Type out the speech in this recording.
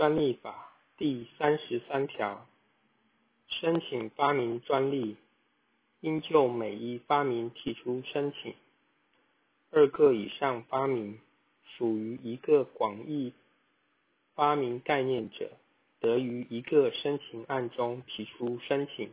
专利法第三十三条申请发明专利应就每一发明提出申请。二个以上发明属于一个广义发明概念者得于一个申请案中提出申请。